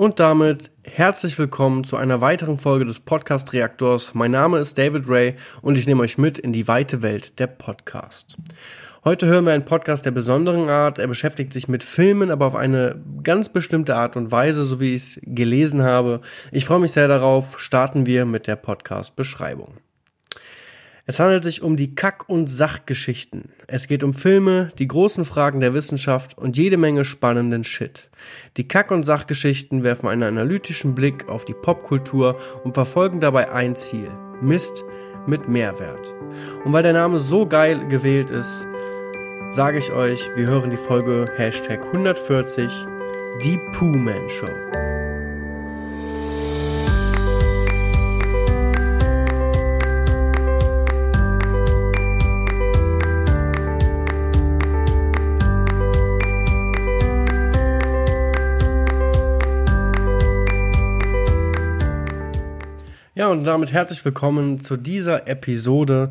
Und damit herzlich willkommen zu einer weiteren Folge des Podcast Reaktors. Mein Name ist David Ray und ich nehme euch mit in die weite Welt der Podcast. Heute hören wir einen Podcast der besonderen Art. Er beschäftigt sich mit Filmen, aber auf eine ganz bestimmte Art und Weise, so wie ich es gelesen habe. Ich freue mich sehr darauf. Starten wir mit der Podcast-Beschreibung. Es handelt sich um die Kack- und Sachgeschichten. Es geht um Filme, die großen Fragen der Wissenschaft und jede Menge spannenden Shit. Die Kack- und Sachgeschichten werfen einen analytischen Blick auf die Popkultur und verfolgen dabei ein Ziel. Mist mit Mehrwert. Und weil der Name so geil gewählt ist, sage ich euch, wir hören die Folge Hashtag 140, die Pooh Man Show. Und damit herzlich willkommen zu dieser Episode.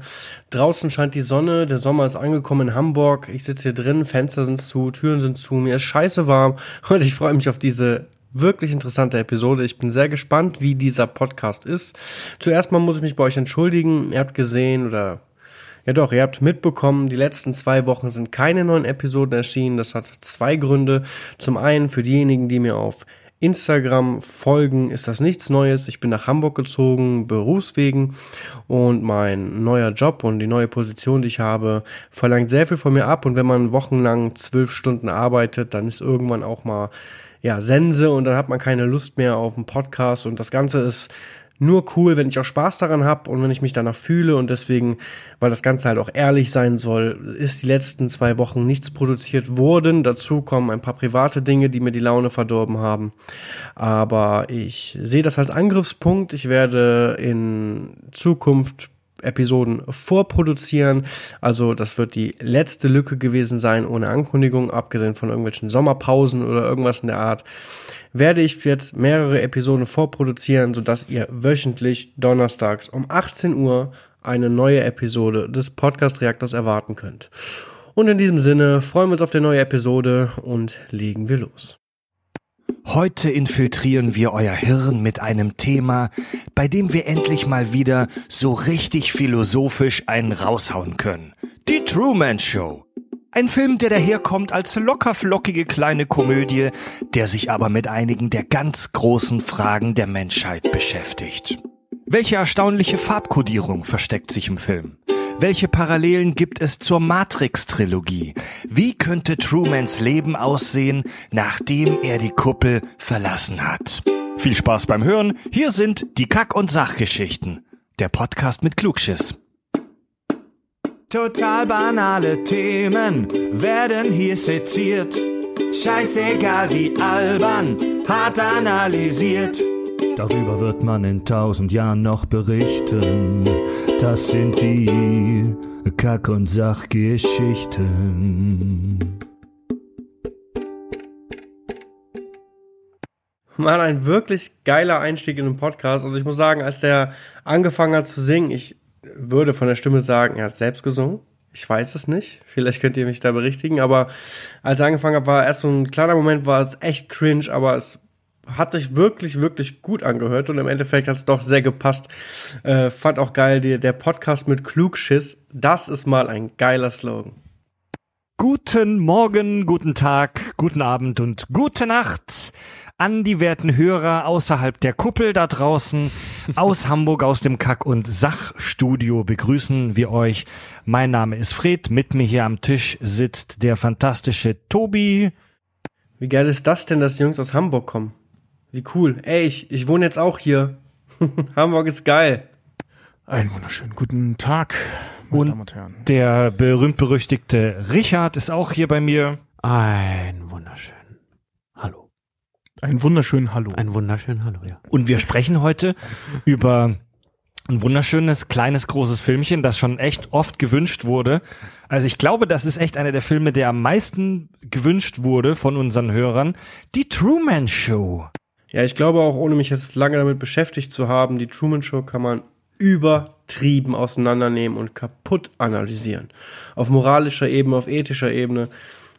Draußen scheint die Sonne, der Sommer ist angekommen in Hamburg. Ich sitze hier drin, Fenster sind zu, Türen sind zu, mir ist scheiße warm und ich freue mich auf diese wirklich interessante Episode. Ich bin sehr gespannt, wie dieser Podcast ist. Zuerst mal muss ich mich bei euch entschuldigen. Ihr habt gesehen oder ja doch, ihr habt mitbekommen, die letzten zwei Wochen sind keine neuen Episoden erschienen. Das hat zwei Gründe. Zum einen für diejenigen, die mir auf Instagram folgen, ist das nichts Neues. Ich bin nach Hamburg gezogen, berufswegen. Und mein neuer Job und die neue Position, die ich habe, verlangt sehr viel von mir ab. Und wenn man wochenlang zwölf Stunden arbeitet, dann ist irgendwann auch mal ja, Sense. Und dann hat man keine Lust mehr auf einen Podcast. Und das Ganze ist nur cool, wenn ich auch Spaß daran habe und wenn ich mich danach fühle und deswegen, weil das Ganze halt auch ehrlich sein soll, ist die letzten zwei Wochen nichts produziert worden. Dazu kommen ein paar private Dinge, die mir die Laune verdorben haben. Aber ich sehe das als Angriffspunkt. Ich werde in Zukunft Episoden vorproduzieren. Also das wird die letzte Lücke gewesen sein ohne Ankündigung, abgesehen von irgendwelchen Sommerpausen oder irgendwas in der Art werde ich jetzt mehrere Episoden vorproduzieren, sodass ihr wöchentlich donnerstags um 18 Uhr eine neue Episode des Podcast Reaktors erwarten könnt. Und in diesem Sinne freuen wir uns auf die neue Episode und legen wir los. Heute infiltrieren wir euer Hirn mit einem Thema, bei dem wir endlich mal wieder so richtig philosophisch einen raushauen können. Die Truman Show. Ein Film, der daherkommt als lockerflockige kleine Komödie, der sich aber mit einigen der ganz großen Fragen der Menschheit beschäftigt. Welche erstaunliche Farbkodierung versteckt sich im Film? Welche Parallelen gibt es zur Matrix-Trilogie? Wie könnte Trumans Leben aussehen, nachdem er die Kuppel verlassen hat? Viel Spaß beim Hören. Hier sind die Kack- und Sachgeschichten. Der Podcast mit Klugschiss. Total banale Themen werden hier seziert. Scheißegal wie albern, hart analysiert. Darüber wird man in tausend Jahren noch berichten. Das sind die Kack- und Sachgeschichten. Mal ein wirklich geiler Einstieg in den Podcast. Also ich muss sagen, als der angefangen hat zu singen, ich würde von der Stimme sagen, er hat selbst gesungen. Ich weiß es nicht. Vielleicht könnt ihr mich da berichtigen. Aber als er angefangen hat, war erst so ein kleiner Moment, war es echt cringe, aber es hat sich wirklich, wirklich gut angehört und im Endeffekt hat es doch sehr gepasst. Äh, fand auch geil, die, der Podcast mit Klugschiss. Das ist mal ein geiler Slogan. Guten Morgen, guten Tag, guten Abend und gute Nacht an die werten Hörer außerhalb der Kuppel da draußen aus Hamburg aus dem Kack- und Sachstudio begrüßen wir euch. Mein Name ist Fred, mit mir hier am Tisch sitzt der fantastische Tobi. Wie geil ist das denn, dass die Jungs aus Hamburg kommen? Wie cool. Ey, ich, ich wohne jetzt auch hier. Hamburg ist geil. Einen wunderschönen guten Tag, meine Und Damen und Herren. der berühmt-berüchtigte Richard ist auch hier bei mir. Ein wunderschön. Hallo. Einen wunderschönen Hallo. Ein wunderschön Hallo, ja. Und wir sprechen heute über ein wunderschönes, kleines, großes Filmchen, das schon echt oft gewünscht wurde. Also ich glaube, das ist echt einer der Filme, der am meisten gewünscht wurde von unseren Hörern. Die Truman Show. Ja, ich glaube auch, ohne mich jetzt lange damit beschäftigt zu haben, die Truman Show kann man übertrieben auseinandernehmen und kaputt analysieren. Auf moralischer Ebene, auf ethischer Ebene.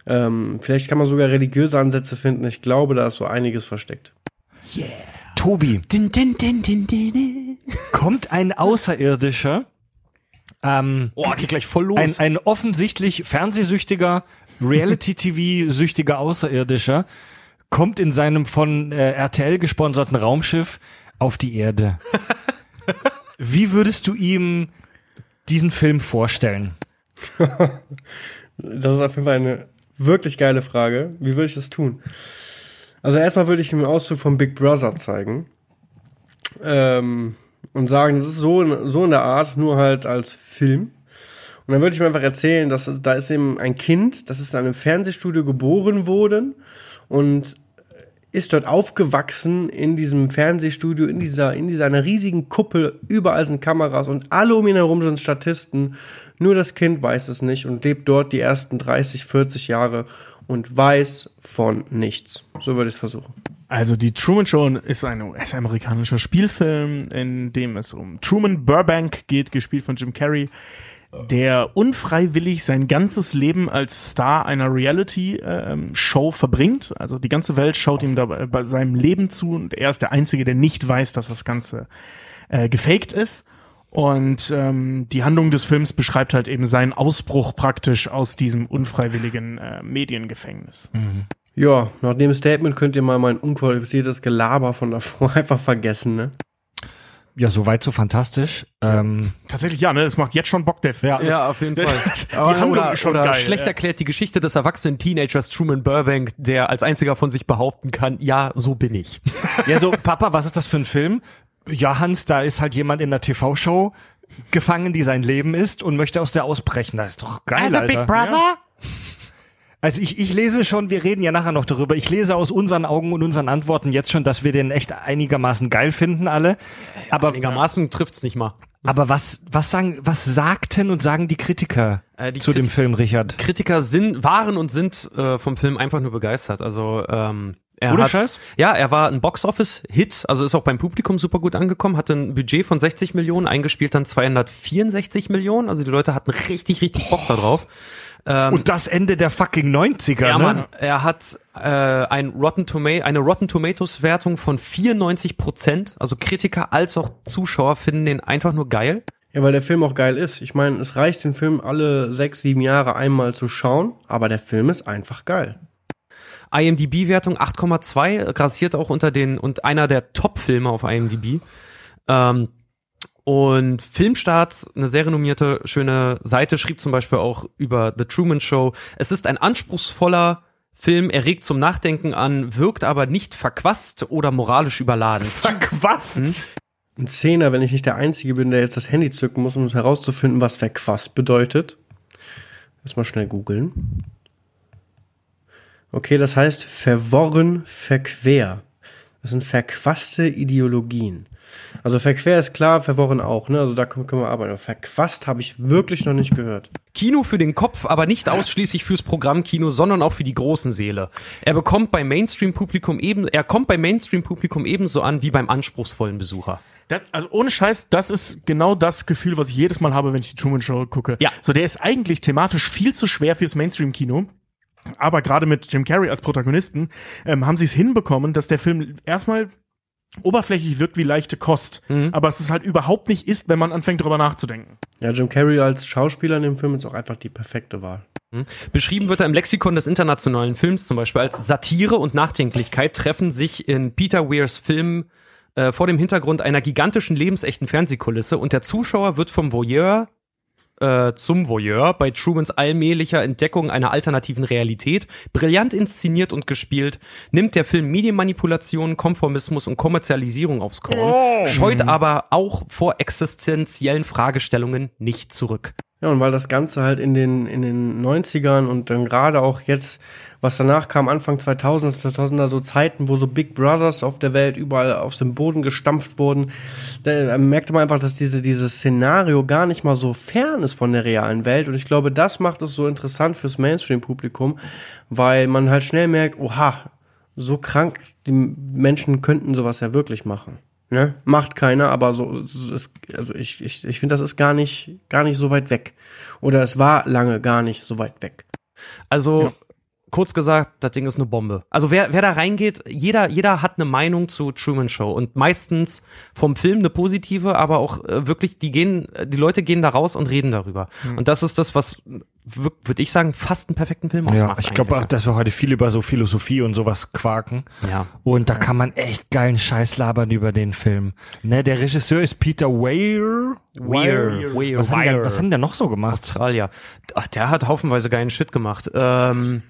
Ähm, vielleicht kann man sogar religiöse Ansätze finden. Ich glaube, da ist so einiges versteckt. Tobi, Din, din, din, din, din, din. kommt ein Außerirdischer, ähm, Oh, geht gleich voll los. ein, ein offensichtlich fernsehsüchtiger, Reality-TV-süchtiger Außerirdischer, kommt in seinem von äh, RTL gesponserten Raumschiff auf die Erde. Wie würdest du ihm diesen Film vorstellen? Das ist auf jeden Fall eine wirklich geile Frage. Wie würde ich das tun? Also erstmal würde ich ihm einen Auszug von Big Brother zeigen. Ähm, und sagen, das ist so, in- so in der Art, nur halt als Film. Und dann würde ich mir einfach erzählen, dass da ist eben ein Kind, das ist in einem Fernsehstudio geboren worden und ist dort aufgewachsen in diesem Fernsehstudio, in dieser, in dieser einer riesigen Kuppel, überall sind Kameras und alle um ihn herum sind Statisten. Nur das Kind weiß es nicht und lebt dort die ersten 30, 40 Jahre und weiß von nichts. So würde ich es versuchen. Also die Truman Show ist ein US-amerikanischer Spielfilm, in dem es um Truman Burbank geht, gespielt von Jim Carrey, der unfreiwillig sein ganzes Leben als Star einer Reality-Show verbringt. Also die ganze Welt schaut ihm dabei bei seinem Leben zu und er ist der Einzige, der nicht weiß, dass das Ganze äh, gefaked ist. Und ähm, die Handlung des Films beschreibt halt eben seinen Ausbruch praktisch aus diesem unfreiwilligen äh, Mediengefängnis. Ja, nach dem Statement könnt ihr mal mein unqualifiziertes Gelaber von davor einfach vergessen, ne? Ja, soweit so fantastisch. Ähm, Tatsächlich ja, ne? Es macht jetzt schon Bock, der Film. Ja, auf jeden Fall. Die Handlung oder, ist schon oder geil, schlecht ja. erklärt die Geschichte des erwachsenen Teenagers Truman Burbank, der als einziger von sich behaupten kann, ja, so bin ich. ja, so, Papa, was ist das für ein Film? Ja, Hans, da ist halt jemand in der TV-Show gefangen, die sein Leben ist und möchte aus der ausbrechen. Das ist doch geil, Alter. Brother? Also ich, ich lese schon, wir reden ja nachher noch darüber, ich lese aus unseren Augen und unseren Antworten jetzt schon, dass wir den echt einigermaßen geil finden alle. Aber, Einigermaßen trifft's nicht mal. aber was, was sagen, was sagten und sagen die Kritiker Äh, die zu dem Kriti- Film, Richard? Kritiker sind, waren und sind äh, vom Film einfach nur begeistert. Also ähm, er Ohne hat, Scheiß? ja, er war ein Box-Office-Hit, also ist auch beim Publikum super gut angekommen, hatte ein Budget von 60 Millionen, eingespielt dann 264 Millionen, also die Leute hatten richtig, richtig Bock da drauf. und das Ende der fucking 90er, Ja, ne? Mann, er hat äh, ein Rotten Toma eine Rotten Tomatoes Wertung von 94 Prozent. Also Kritiker als auch Zuschauer finden den einfach nur geil. Ja, weil der Film auch geil ist. Ich meine, es reicht, den Film alle sechs, sieben Jahre einmal zu schauen, aber der Film ist einfach geil. IMDb-Wertung 8,2, grassiert auch unter den und einer der Top-Filme auf IMDb. Ähm, und Filmstart, eine sehr renommierte, schöne Seite, schrieb zum Beispiel auch über The Truman Show. Es ist ein anspruchsvoller Film, er regt zum Nachdenken an, wirkt aber nicht verquast oder moralisch überladen. Verquast. Ein Zehner, wenn ich nicht der Einzige bin, der jetzt das Handy zücken muss, um herauszufinden, was verquast bedeutet. Erstmal schnell googeln. Okay, das heißt verworren, verquer. Das sind verquaste Ideologien. Also verquer ist klar, verworren auch, ne? Also da können, können wir arbeiten. Aber verquast habe ich wirklich noch nicht gehört. Kino für den Kopf, aber nicht ausschließlich fürs Programmkino, sondern auch für die großen Seele. Er bekommt beim Mainstream-Publikum eben, er kommt beim Mainstream-Publikum ebenso an wie beim anspruchsvollen Besucher. Das, also ohne Scheiß, das ist genau das Gefühl, was ich jedes Mal habe, wenn ich die Truman Show gucke. Ja. So, der ist eigentlich thematisch viel zu schwer fürs Mainstream-Kino. Aber gerade mit Jim Carrey als Protagonisten ähm, haben sie es hinbekommen, dass der Film erstmal oberflächlich wirkt wie leichte Kost, aber es ist halt überhaupt nicht ist, wenn man anfängt drüber nachzudenken. Ja, Jim Carrey als Schauspieler in dem Film ist auch einfach die perfekte Wahl. Beschrieben wird er im Lexikon des internationalen Films zum Beispiel als Satire und Nachdenklichkeit treffen sich in Peter Weirs Film äh, vor dem Hintergrund einer gigantischen lebensechten Fernsehkulisse und der Zuschauer wird vom Voyeur äh, zum Voyeur bei Trumans allmählicher Entdeckung einer alternativen Realität, brillant inszeniert und gespielt, nimmt der Film Medienmanipulation, Konformismus und Kommerzialisierung aufs Korn, scheut aber auch vor existenziellen Fragestellungen nicht zurück. Ja, und weil das Ganze halt in den, in den 90ern und dann gerade auch jetzt, was danach kam, Anfang 2000er, 2000er, so Zeiten, wo so Big Brothers auf der Welt überall auf dem Boden gestampft wurden, da merkte man einfach, dass diese, dieses Szenario gar nicht mal so fern ist von der realen Welt. Und ich glaube, das macht es so interessant fürs Mainstream-Publikum, weil man halt schnell merkt, oha, so krank, die Menschen könnten sowas ja wirklich machen. Ne? Macht keiner, aber so, so ist, also ich, ich, ich finde, das ist gar nicht, gar nicht so weit weg. Oder es war lange gar nicht so weit weg. Also kurz gesagt, das Ding ist eine Bombe. Also wer, wer da reingeht, jeder, jeder hat eine Meinung zu Truman Show und meistens vom Film eine positive, aber auch äh, wirklich, die gehen, die Leute gehen da raus und reden darüber. Und das ist das, was würde ich sagen, fast einen perfekten Film Ja, ausmacht. ich glaube auch, dass wir heute viel über so Philosophie und sowas quaken. Ja. Und da kann man echt geilen Scheiß labern über den Film. Ne, der Regisseur ist Peter Weir. Weir, Weir, Was, hat der, Weir. was hat denn der noch so gemacht? Australier. Ach, der hat haufenweise geilen Shit gemacht. Ähm,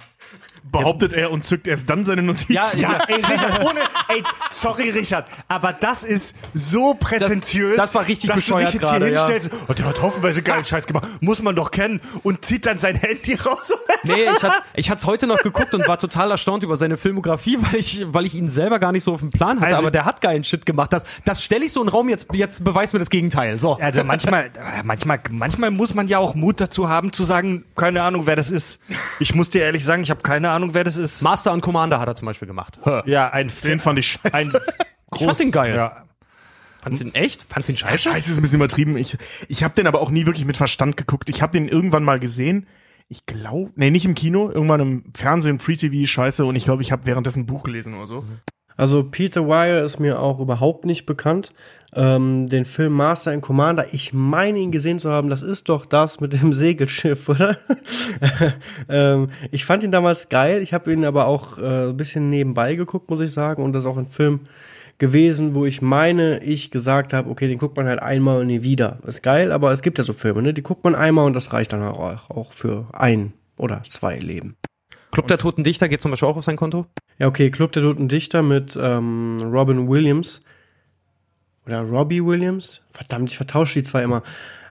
Behauptet er und zückt erst dann seine Notizen. ja, ja, ey, Richard, ohne, ey, sorry, Richard, aber das ist so prätentiös. Das- das war richtig dass bescheuert du dich jetzt hier gerade, ja. hinstellst. Und der hat hoffenweise geilen Scheiß gemacht. Muss man doch kennen. Und zieht dann sein Handy raus. Nee, ich hat, ich hat's heute noch geguckt und war total erstaunt über seine Filmografie, weil ich, weil ich ihn selber gar nicht so auf dem Plan hatte. Also- aber der hat geilen Shit gemacht. Das, das stelle ich so in den Raum. Jetzt, jetzt beweis mir das Gegenteil. So. Also manchmal, manchmal, manchmal muss man ja auch Mut dazu haben zu sagen, keine Ahnung, wer das ist. Ich muss dir ehrlich sagen, ich habe keine Ahnung, wer das ist. Master und Commander hat er zum Beispiel gemacht. Hör. Ja, ein Den fand ich scheiße. ein Ich fand den geil. Ja. Fandst du ihn echt? Fandst du ihn scheiße? Scheiße ist ein bisschen übertrieben. Ich, ich habe den aber auch nie wirklich mit Verstand geguckt. Ich habe den irgendwann mal gesehen. Ich glaube, nee, nicht im Kino, irgendwann im Fernsehen, Free TV, Scheiße. Und ich glaube, ich habe währenddessen ein Buch gelesen oder so. Also Peter Weir ist mir auch überhaupt nicht bekannt. Ähm, den Film Master and Commander, ich meine ihn gesehen zu haben, das ist doch das mit dem Segelschiff, oder? ähm, ich fand ihn damals geil, ich habe ihn aber auch äh, ein bisschen nebenbei geguckt, muss ich sagen, und das ist auch ein Film gewesen, wo ich meine, ich gesagt habe, okay, den guckt man halt einmal und nie wieder. Ist geil, aber es gibt ja so Filme, ne? Die guckt man einmal und das reicht dann auch, auch für ein oder zwei Leben. Club der Toten Dichter geht zum Beispiel auch auf sein Konto. Ja, okay, Club der Toten Dichter mit ähm, Robin Williams. Oder Robbie Williams? Verdammt, ich vertausche die zwei immer.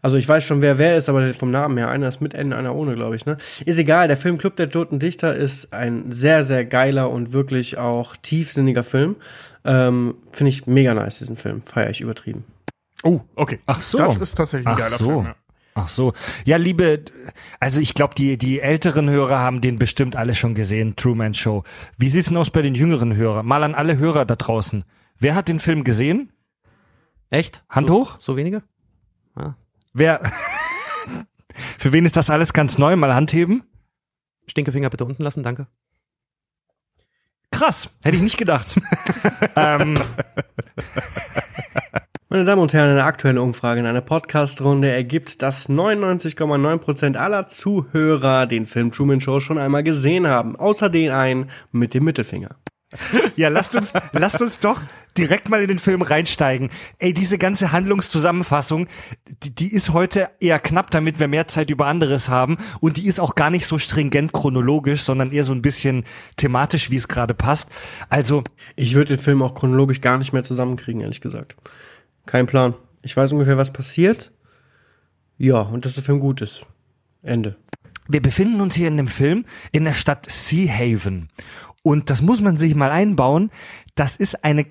Also ich weiß schon, wer wer ist, aber vom Namen her. Einer ist mit Ende, einer ohne, glaube ich. Ne? Ist egal, der Film Club der Toten Dichter ist ein sehr, sehr geiler und wirklich auch tiefsinniger Film. Ähm, Finde ich mega nice, diesen Film. Feier ich übertrieben. Oh, okay. Ach so. Das ist tatsächlich ein Ach geiler so. Film. Ja. Ach so. Ja, liebe, also ich glaube, die, die älteren Hörer haben den bestimmt alle schon gesehen, Truman Show. Wie sieht's denn aus bei den jüngeren Hörern? Mal an alle Hörer da draußen. Wer hat den Film gesehen? Echt? Hand so, hoch? So wenige? Ah. Wer? Für wen ist das alles ganz neu? Mal Hand heben? Stinkefinger bitte unten lassen, danke. Krass, hätte ich nicht gedacht. ähm, Meine Damen und Herren, eine aktuelle Umfrage in einer Podcast-Runde ergibt, dass 99,9% aller Zuhörer den Film Truman Show schon einmal gesehen haben. Außer den einen mit dem Mittelfinger. ja, lasst uns, lasst uns doch direkt mal in den Film reinsteigen. Ey, diese ganze Handlungszusammenfassung, die, die ist heute eher knapp, damit wir mehr Zeit über anderes haben. Und die ist auch gar nicht so stringent chronologisch, sondern eher so ein bisschen thematisch, wie es gerade passt. Also, Ich würde den Film auch chronologisch gar nicht mehr zusammenkriegen, ehrlich gesagt. Kein Plan. Ich weiß ungefähr, was passiert. Ja, und dass der Film gut ist. Ende. wir befinden uns hier in dem Film in der Stadt Sea Haven. Und das muss man sich mal einbauen. Das ist eine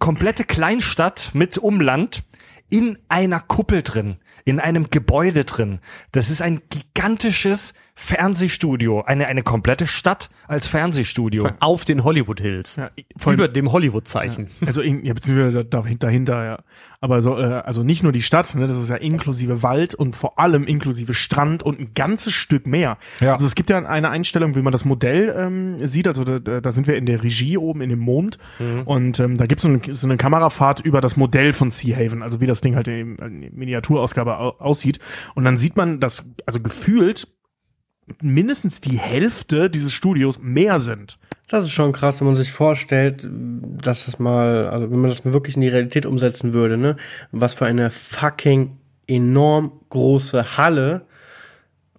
komplette Kleinstadt mit Umland in einer Kuppel drin, in einem Gebäude drin. Das ist ein gigantisches Fernsehstudio, eine, eine komplette Stadt als Fernsehstudio. Auf den Hollywood Hills. Ja, Über dem Hollywood-Zeichen. Also in, ja, beziehungsweise da, da, dahinter, ja. Aber so, äh, also nicht nur die Stadt, ne, das ist ja inklusive Wald und vor allem inklusive Strand und ein ganzes Stück mehr. Ja. Also es gibt ja eine Einstellung, wie man das Modell ähm, sieht. Also da, da sind wir in der Regie oben in dem Mond und ähm, da gibt so es so eine Kamerafahrt über das Modell von Sea Haven, also wie das Ding halt in, in der Miniaturausgabe au aussieht. Und dann sieht man, dass also gefühlt mindestens die Hälfte dieses Studios mehr sind. Das ist schon krass, wenn man sich vorstellt, dass das mal, also wenn man das mal wirklich in die Realität umsetzen würde, ne? Was für eine fucking enorm große Halle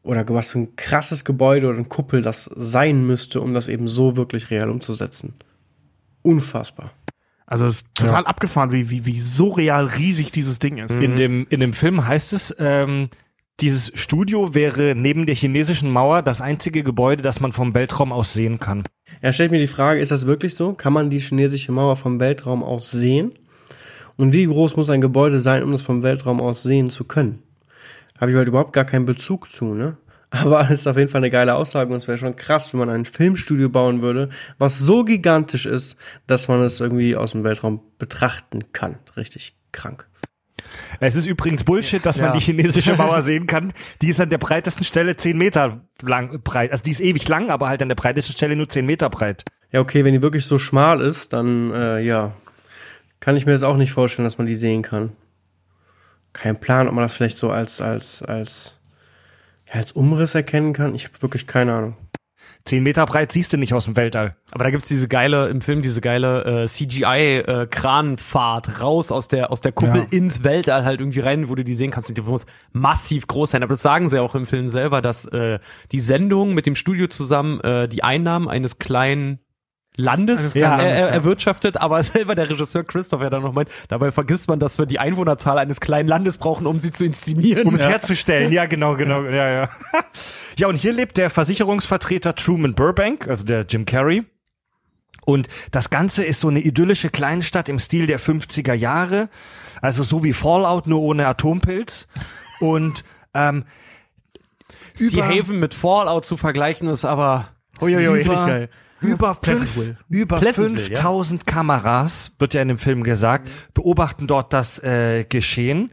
oder was für ein krasses Gebäude oder ein Kuppel das sein müsste, um das eben so wirklich real umzusetzen. Unfassbar. Also es ist total abgefahren, wie, wie, wie so real riesig dieses Ding ist. In dem, in dem Film heißt es, ähm, dieses Studio wäre neben der chinesischen Mauer das einzige Gebäude, das man vom Weltraum aus sehen kann. Er stellt mir die Frage, ist das wirklich so? Kann man die chinesische Mauer vom Weltraum aus sehen? Und wie groß muss ein Gebäude sein, um das vom Weltraum aus sehen zu können? Habe ich halt überhaupt gar keinen Bezug zu, ne? Aber es ist auf jeden Fall eine geile Aussage und es wäre schon krass, wenn man ein Filmstudio bauen würde, was so gigantisch ist, dass man es irgendwie aus dem Weltraum betrachten kann. Richtig krank. Es ist übrigens Bullshit, dass man Ja. die chinesische Mauer sehen kann. Die ist an der breitesten Stelle 10 Meter lang breit. Also die ist ewig lang, aber halt an der breitesten Stelle nur 10 Meter breit. Ja, okay, wenn die wirklich so schmal ist, dann äh, ja, kann ich mir das auch nicht vorstellen, dass man die sehen kann. Kein Plan, ob man das vielleicht so als als als ja, als Umriss erkennen kann. Ich habe wirklich keine Ahnung. 10 Meter breit siehst du nicht aus dem Weltall. Aber da gibt's diese geile, im Film diese geile äh, CGI-Kranfahrt raus aus der, aus der Kuppel Ja. ins Weltall halt irgendwie rein, wo du die sehen kannst. Die muss massiv groß sein. Aber das sagen sie auch im Film selber, dass äh, die Sendung mit dem Studio zusammen äh, die Einnahmen eines kleinen Landes Eines äh, ja. erwirtschaftet, aber selber der Regisseur Christoph ja dann noch meint, dabei vergisst man, dass wir die Einwohnerzahl eines kleinen Landes brauchen, um sie zu inszenieren. Um es herzustellen, ja, genau, genau, ja, ja. Ja, und hier lebt der Versicherungsvertreter Truman Burbank, also der Jim Carrey. Und das Ganze ist so eine idyllische Kleinstadt im Stil der 50er Jahre. Also so wie Fallout, nur ohne Atompilz. Und ähm, Sea Haven mit Fallout zu vergleichen ist aber Uiuiui, richtig über, geil. Über, fünf, über Pleasantville, ja. 5000 Kameras, wird ja in dem Film gesagt, beobachten dort das äh, Geschehen.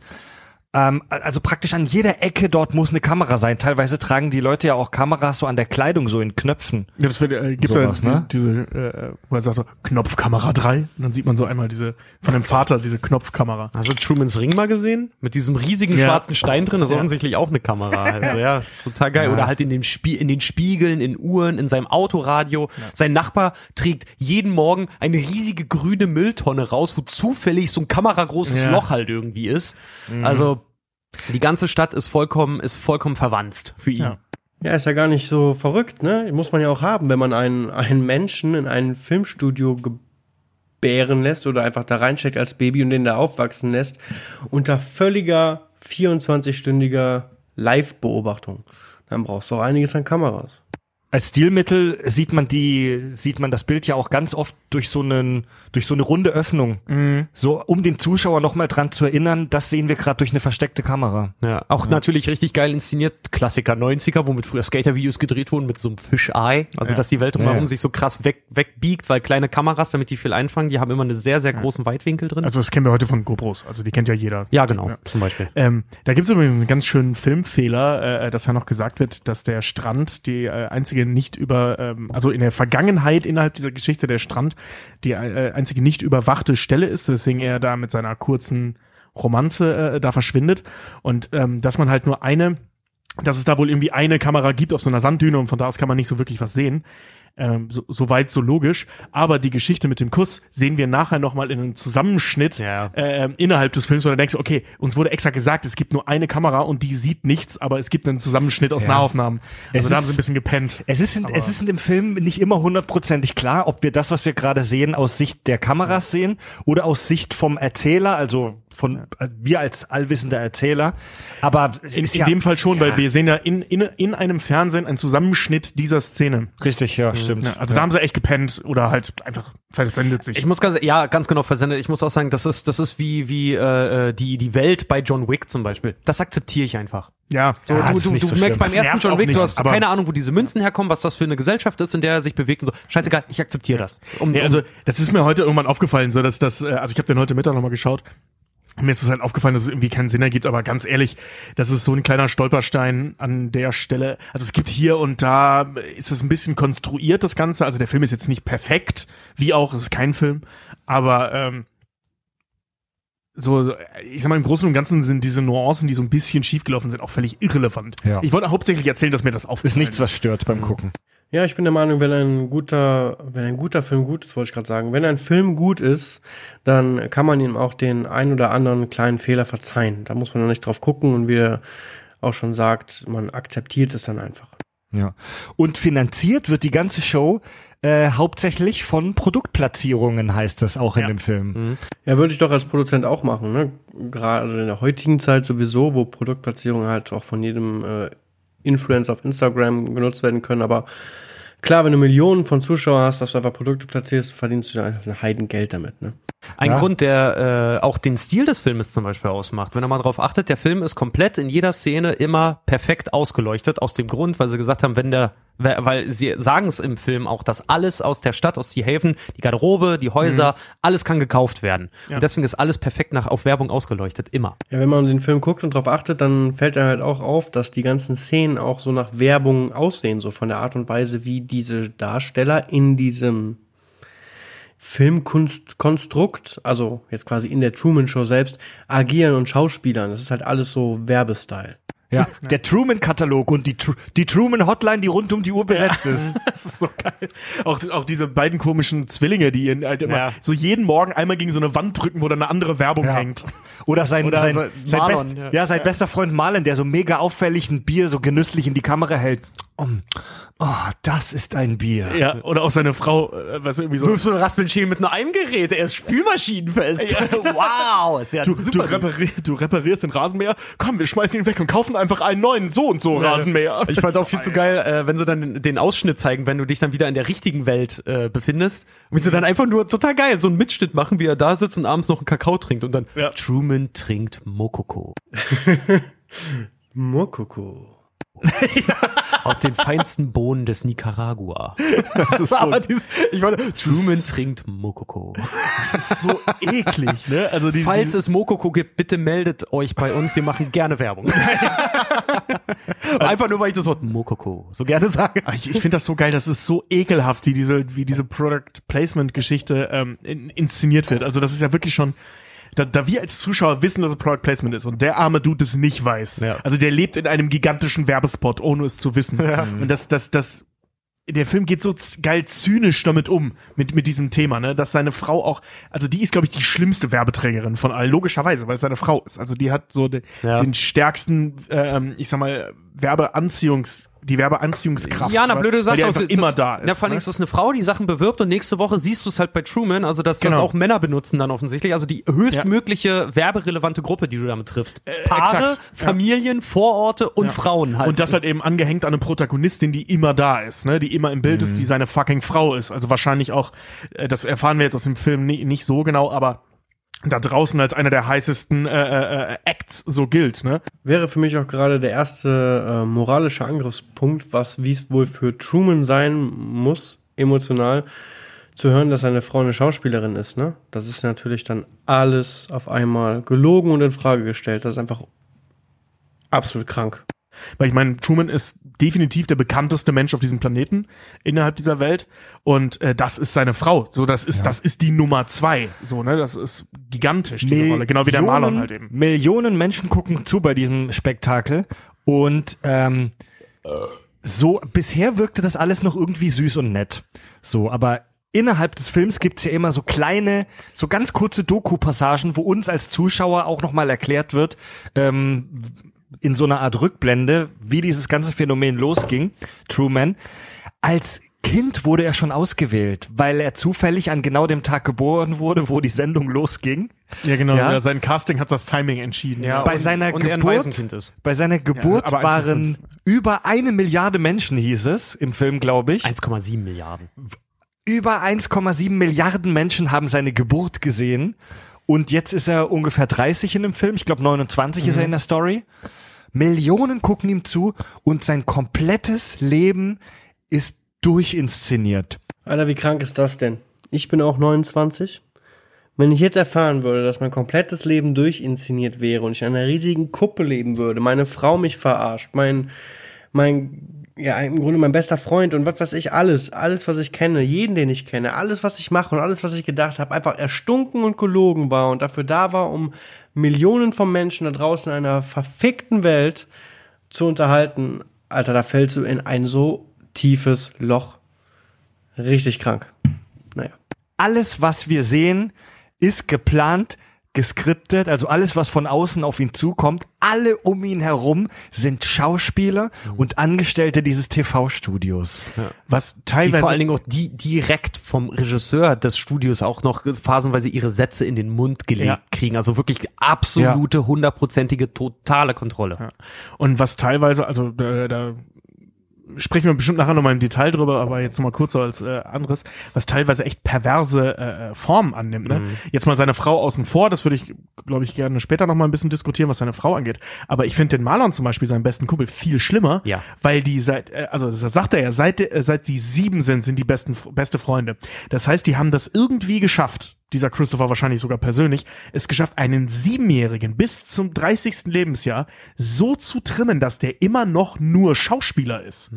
Ähm, also praktisch an jeder Ecke dort muss eine Kamera sein. Teilweise tragen die Leute ja auch Kameras so an der Kleidung, so in Knöpfen. Ja, das wird, äh, gibt's Sowas, ja ne? diese, äh, wo er sagt so, Knopfkamera 3. Und dann sieht man so einmal diese, von dem Vater, diese Knopfkamera. Hast du Trumans Ring mal gesehen? Mit diesem riesigen Ja. schwarzen Stein drin, das ist Ja. offensichtlich auch eine Kamera. Also ja, ist total geil. Oder halt in dem Spie in den Spiegeln, in Uhren, in seinem Autoradio. Sein Nachbar trägt jeden Morgen eine riesige grüne Mülltonne raus, wo zufällig so ein kameragroßes Ja. Loch halt irgendwie ist. Also die ganze Stadt ist vollkommen, ist vollkommen verwandt für ihn. Ja. Ja, ist ja gar nicht so verrückt, ne? Muss man ja auch haben, wenn man einen, einen Menschen in ein Filmstudio gebären lässt oder einfach da reinsteckt als Baby und den da aufwachsen lässt, unter völliger 24-stündiger Live-Beobachtung. Dann brauchst du auch einiges an Kameras. Als Stilmittel sieht man die, sieht man das Bild ja auch ganz oft durch so einen, durch so eine runde Öffnung. So, um den Zuschauer nochmal dran zu erinnern, das sehen wir gerade durch eine versteckte Kamera. Ja, auch natürlich richtig geil inszeniert, Klassiker 90er, womit früher Skater-Videos gedreht wurden mit so einem Fischei. Also, Ja. dass die Welt drumherum Ja. sich so krass weg, wegbiegt, weil kleine Kameras, damit die viel einfangen, die haben immer einen sehr, sehr großen Weitwinkel drin. Also das kennen wir heute von GoPros. Also die kennt ja jeder. ja, genau, Ja. zum Beispiel. Ähm, da gibt es übrigens einen ganz schönen Filmfehler, äh, dass ja noch gesagt wird, dass der Strand die äh, einzige nicht über, ähm, also in der Vergangenheit innerhalb dieser Geschichte der Strand die äh, einzige nicht überwachte Stelle ist, deswegen er da mit seiner kurzen Romanze äh, da verschwindet und ähm, dass man halt nur eine, dass es da wohl irgendwie eine Kamera gibt auf so einer Sanddüne und von da aus kann man nicht so wirklich was sehen. Ähm, so, so weit, so logisch. Aber die Geschichte mit dem Kuss sehen wir nachher nochmal in einem Zusammenschnitt Ja. ähm, innerhalb des Films, wo du denkst, okay, uns wurde extra gesagt, es gibt nur eine Kamera und die sieht nichts, aber es gibt einen Zusammenschnitt aus Ja. Nahaufnahmen. Also Es da haben ist- sie ein bisschen gepennt. Es ist, in, es ist in dem Film nicht immer hundertprozentig klar, ob wir das, was wir gerade sehen, aus Sicht der Kameras sehen oder aus Sicht vom Erzähler, also von äh, wir als allwissender Erzähler. Aber es In, ist in ja, dem Fall schon, weil wir sehen ja in, in, in einem Fernsehen einen Zusammenschnitt dieser Szene. richtig, ja, stimmt. Ja, also da haben sie echt gepennt oder halt einfach versendet sich. Ich muss ganz, ja, ganz genau versendet. Ich muss auch sagen, das ist, das ist wie, wie äh, die die Welt bei John Wick zum Beispiel. Das akzeptiere ich einfach. ja, So, Ja, du, du, du so merkst beim ersten John Wick, nicht, du hast keine Ahnung, wo diese Münzen herkommen, was das für eine Gesellschaft ist, in der er sich bewegt und so. Scheißegal, ich akzeptiere das. Um, Nee, also das ist mir heute irgendwann aufgefallen, so dass das, äh, also ich habe den heute Mittag nochmal geschaut. Mir ist es halt aufgefallen, dass es irgendwie keinen Sinn ergibt, aber ganz ehrlich, das ist so ein kleiner Stolperstein an der Stelle. Also es gibt hier und da ist es ein bisschen konstruiert, das Ganze. Also der Film ist jetzt nicht perfekt, wie auch, es ist kein Film, aber ähm, so, ich sag mal, im Großen und Ganzen sind diese Nuancen, die so ein bisschen schiefgelaufen sind, auch völlig irrelevant. Ja. Ich wollte hauptsächlich erzählen, dass mir das aufgefallen ist nichts, was stört beim Gucken. Ja, ich bin der Meinung, wenn ein guter, wenn ein guter Film gut ist, wollte ich gerade sagen, wenn ein Film gut ist, dann kann man ihm auch den ein oder anderen kleinen Fehler verzeihen. Da muss man noch nicht drauf gucken und wie er auch schon sagt, man akzeptiert es dann einfach. Ja. Und finanziert wird die ganze Show äh, hauptsächlich von Produktplatzierungen, heißt es auch in Ja. dem Film. Ja, würde ich doch als Produzent auch machen, ne? Gerade in der heutigen Zeit sowieso, wo Produktplatzierungen halt auch von jedem äh, Influencer auf Instagram genutzt werden können. Aber klar, wenn du Millionen von Zuschauern hast, dass du einfach Produkte platzierst, verdienst du ein Heidengeld damit, ne? Ein Ja. Grund, der äh, auch den Stil des Filmes zum Beispiel ausmacht. Wenn ihr mal drauf achtet, der Film ist komplett in jeder Szene immer perfekt ausgeleuchtet, aus dem Grund, weil sie gesagt haben, wenn der, weil sie sagen es im Film auch, dass alles aus der Stadt, aus Sea Haven, die Garderobe, die Häuser, alles kann gekauft werden. Und deswegen ist alles perfekt nach auf Werbung ausgeleuchtet, immer. Ja, wenn man den Film guckt und drauf achtet, dann fällt er halt auch auf, dass die ganzen Szenen auch so nach Werbung aussehen, so von der Art und Weise, wie diese Darsteller in diesem Filmkunstkonstrukt, also jetzt quasi in der Truman Show selbst, agieren und schauspielern. Das ist halt alles so Werbestyle. Ja, der Truman-Katalog und die, die Truman-Hotline, die rund um die Uhr besetzt ist. Das ist so geil. Auch, auch diese beiden komischen Zwillinge, die ihn halt immer Ja. so jeden Morgen einmal gegen so eine Wand drücken, wo dann eine andere Werbung hängt. Oder sein, Oder sein, sein, Marlon, best, ja. ja. sein bester Freund Marlon, der so mega auffällig ein Bier so genüsslich in die Kamera hält. Oh, oh das ist ein Bier. Ja, oder auch seine Frau, äh, was irgendwie so. so eine Raspelmaschine mit nur einem Gerät, er ist spülmaschinenfest. wow, ist ja Du, du, reparier, du reparierst den Rasenmäher, komm, wir schmeißen ihn weg und kaufen einfach einen neuen so und so Rasenmäher. Ich fand auch viel zu geil, äh, wenn sie dann den, den Ausschnitt zeigen, wenn du dich dann wieder in der richtigen Welt äh, befindest. Und wie sie dann einfach nur total geil so einen Mitschnitt machen, wie er da sitzt und abends noch einen Kakao trinkt und dann Ja. Truman trinkt Mokoko. Mokoko. Aus den feinsten Bohnen des Nicaragua. Das ist so, dieses, ich meine, Truman trinkt Mokoko. das ist so eklig, ne? Also die, Falls die, es Mokoko gibt, bitte meldet euch bei uns. Wir machen gerne Werbung. Einfach nur, weil ich das Wort Mokoko so gerne sage. Ah, ich, ich finde das so geil, das ist so ekelhaft, wie diese, wie diese Product Placement Geschichte ähm, in, inszeniert wird. Also das ist ja wirklich schon, da, da wir als Zuschauer wissen, dass es Product Placement ist und der arme Dude es nicht weiß. Ja. Also der lebt in einem gigantischen Werbespot, ohne es zu wissen. Und das, das, das, der Film geht so geil zynisch damit um, mit, mit diesem Thema, ne, dass seine Frau auch, also die ist, glaube ich, die schlimmste Werbeträgerin von allen, logischerweise, weil es seine Frau ist. Also die hat so den, Ja. den stärksten, ähm, ich sag mal, Werbeanziehungs, die Werbeanziehungskraft. Ja, na, weil- blöde weil Sache. die einfach also, immer das, da ist. Ja, vor allem ne? ist das eine Frau, die Sachen bewirbt und nächste Woche siehst du es halt bei Truman, also dass das Genau. auch Männer benutzen dann offensichtlich. Also die höchstmögliche werberelevante Gruppe, die du damit triffst. Paare, Äh, exakt, ja. Familien, Vororte und Frauen halt. Und das halt eben angehängt an eine Protagonistin, die immer da ist, ne, die immer im Bild ist, die seine fucking Frau ist. Also wahrscheinlich auch, äh, das erfahren wir jetzt aus dem Film nicht so genau, aber da draußen als einer der heißesten äh, äh, Acts so gilt, ne? Wäre für mich auch gerade der erste äh, moralische Angriffspunkt, was wie es wohl für Truman sein muss, emotional, zu hören, dass seine Frau eine Schauspielerin ist, ne? Das ist natürlich dann alles auf einmal gelogen und in Frage gestellt. Das ist einfach absolut krank. Weil ich meine, Truman ist definitiv der bekannteste Mensch auf diesem Planeten innerhalb dieser Welt und äh, das ist seine Frau. So, das ist das ist die Nummer zwei. So, ne, das ist gigantisch diese Rolle, genau wie der Marlon halt eben. Millionen Menschen gucken zu bei diesem Spektakel und ähm, so bisher wirkte das alles noch irgendwie süß und nett. So, aber innerhalb des Films gibt's ja immer so kleine, so ganz kurze Doku-Passagen, wo uns als Zuschauer auch nochmal erklärt wird, ähm, in so einer Art Rückblende, wie dieses ganze Phänomen losging, Truman. Als Kind wurde er schon ausgewählt, weil er zufällig an genau dem Tag geboren wurde, wo die Sendung losging. Ja, genau. Ja? Ja? sein Casting hat das Timing entschieden. Ja, bei und- seiner und er ein Geburt, bei seiner Geburt aber waren 1,5. über eine Milliarde Menschen, hieß es im Film, glaube ich. 1,7 Milliarden. Über 1,7 Milliarden Menschen haben seine Geburt gesehen. Und jetzt ist er ungefähr 30 in dem Film. Ich glaube 29 ist er in der Story. Millionen gucken ihm zu und sein komplettes Leben ist durchinszeniert. Alter, wie krank ist das denn? Ich bin auch 29. Wenn ich jetzt erfahren würde, dass mein komplettes Leben durchinszeniert wäre und ich in einer riesigen Kuppe leben würde, meine Frau mich verarscht, mein, mein, ja, im Grunde mein bester Freund und was weiß ich, alles, alles, was ich kenne, jeden, den ich kenne, alles, was ich mache und alles, was ich gedacht habe, einfach erstunken und gelogen war und dafür da war, um Millionen von Menschen da draußen in einer verfickten Welt zu unterhalten. Alter, da fällst du in ein so tiefes Loch. Richtig krank. Naja. Alles, was wir sehen, ist geplant, geskriptet, also alles, was von außen auf ihn zukommt, alle um ihn herum sind Schauspieler und Angestellte dieses TV-Studios. Was Die teilweise vor allen Dingen auch die direkt vom Regisseur des Studios auch noch phasenweise ihre Sätze in den Mund gelegt Ja. kriegen. Also wirklich absolute, hundertprozentige, totale Kontrolle. Und was teilweise, also da, da sprechen wir bestimmt nachher nochmal im Detail drüber, aber jetzt nochmal kurz so als äh, anderes, was teilweise echt perverse äh, äh, Formen annimmt. Ne? Mhm. Jetzt mal seine Frau außen vor, das würde ich, glaube ich, gerne später nochmal ein bisschen diskutieren, was seine Frau angeht. Aber ich finde den Marlon zum Beispiel, seinen besten Kumpel, viel schlimmer, Ja. weil die seit, äh, also das sagt er ja, seit, äh, seit sie sieben sind, sind die besten, beste Freunde. Das heißt, die haben das irgendwie geschafft, dieser Christopher wahrscheinlich sogar persönlich, es geschafft, einen Siebenjährigen bis zum 30. Lebensjahr so zu trimmen, dass der immer noch nur Schauspieler ist.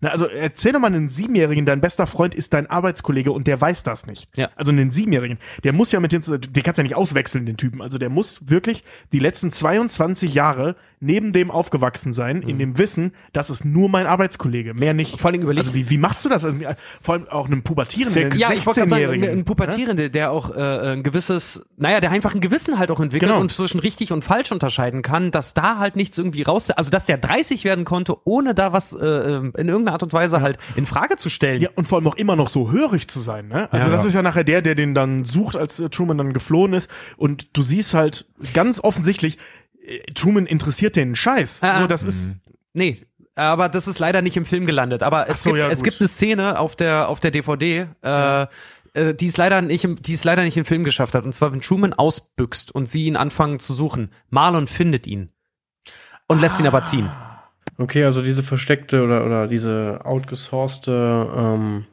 Na, also erzähl doch mal einen Siebenjährigen, dein bester Freund ist dein Arbeitskollege und der weiß das nicht. Ja. Also einen Siebenjährigen, der muss ja mit dem, den kannst du ja nicht auswechseln, den Typen. Also der muss wirklich die letzten 22 Jahre neben dem aufgewachsen sein, in dem Wissen, das ist nur mein Arbeitskollege, mehr nicht. Vor allem überleg- also wie, wie machst du das? Also, äh, vor allem auch einem Pubertierenden, einen Ja, ich wollte sagen, 16-Jährigen, ein, ein Pubertierende, der auch äh, ein gewisses, naja, der einfach ein Gewissen halt auch entwickelt Genau. und zwischen richtig und falsch unterscheiden kann, dass da halt nichts irgendwie raus, also dass der 30 werden konnte, ohne da was äh, in irgendeiner Art und Weise halt in Frage zu stellen. Ja, und vor allem auch immer noch so hörig zu sein, ne? Also Ja. das ist ja nachher der, der den dann sucht, als äh, Truman dann geflohen ist. Und du siehst halt ganz offensichtlich, äh, Truman interessiert den Scheiß. Ah, so, ah. das ist, Nee, aber das ist leider nicht im Film gelandet. Aber es, so, gibt, ja, es gibt eine Szene auf der, auf der DVD, äh, äh, die es leider nicht im, die es leider nicht im Film geschafft hat. Und zwar, wenn Truman ausbüchst und sie ihn anfangen zu suchen. Marlon findet ihn. Und lässt ihn aber ziehen. Okay, also diese versteckte oder, oder diese outgesourcete ähm,